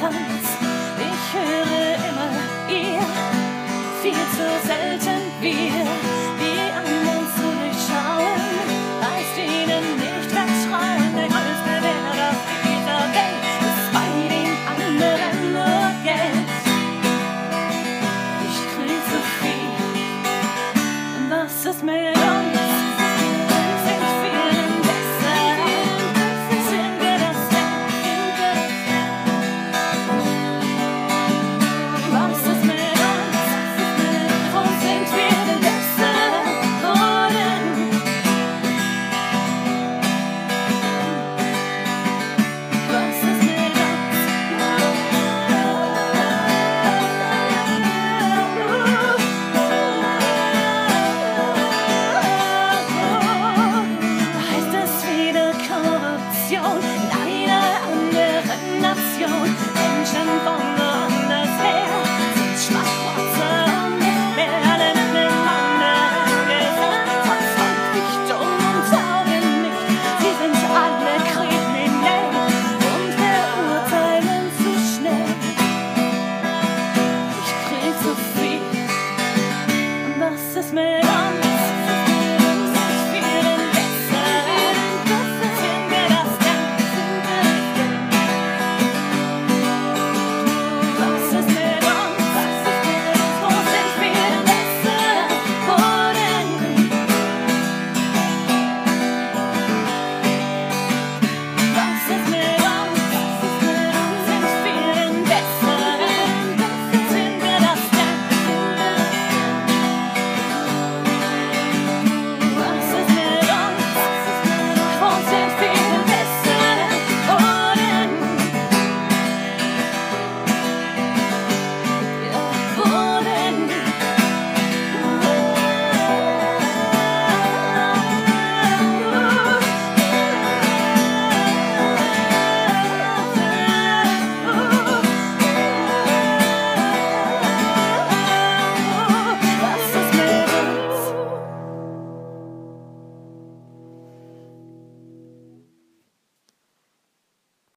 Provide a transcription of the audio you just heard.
Distanz. Ich höre immer ihr, viel zu selten wir, die anderen zu durchschauen, reißt ihnen nicht vertrauen. Denn alles größte Werder auf dieser Welt ist bei den anderen nur Geld. Ich krieg so viel, und das ist mir doch Nation in einer anderen Nation.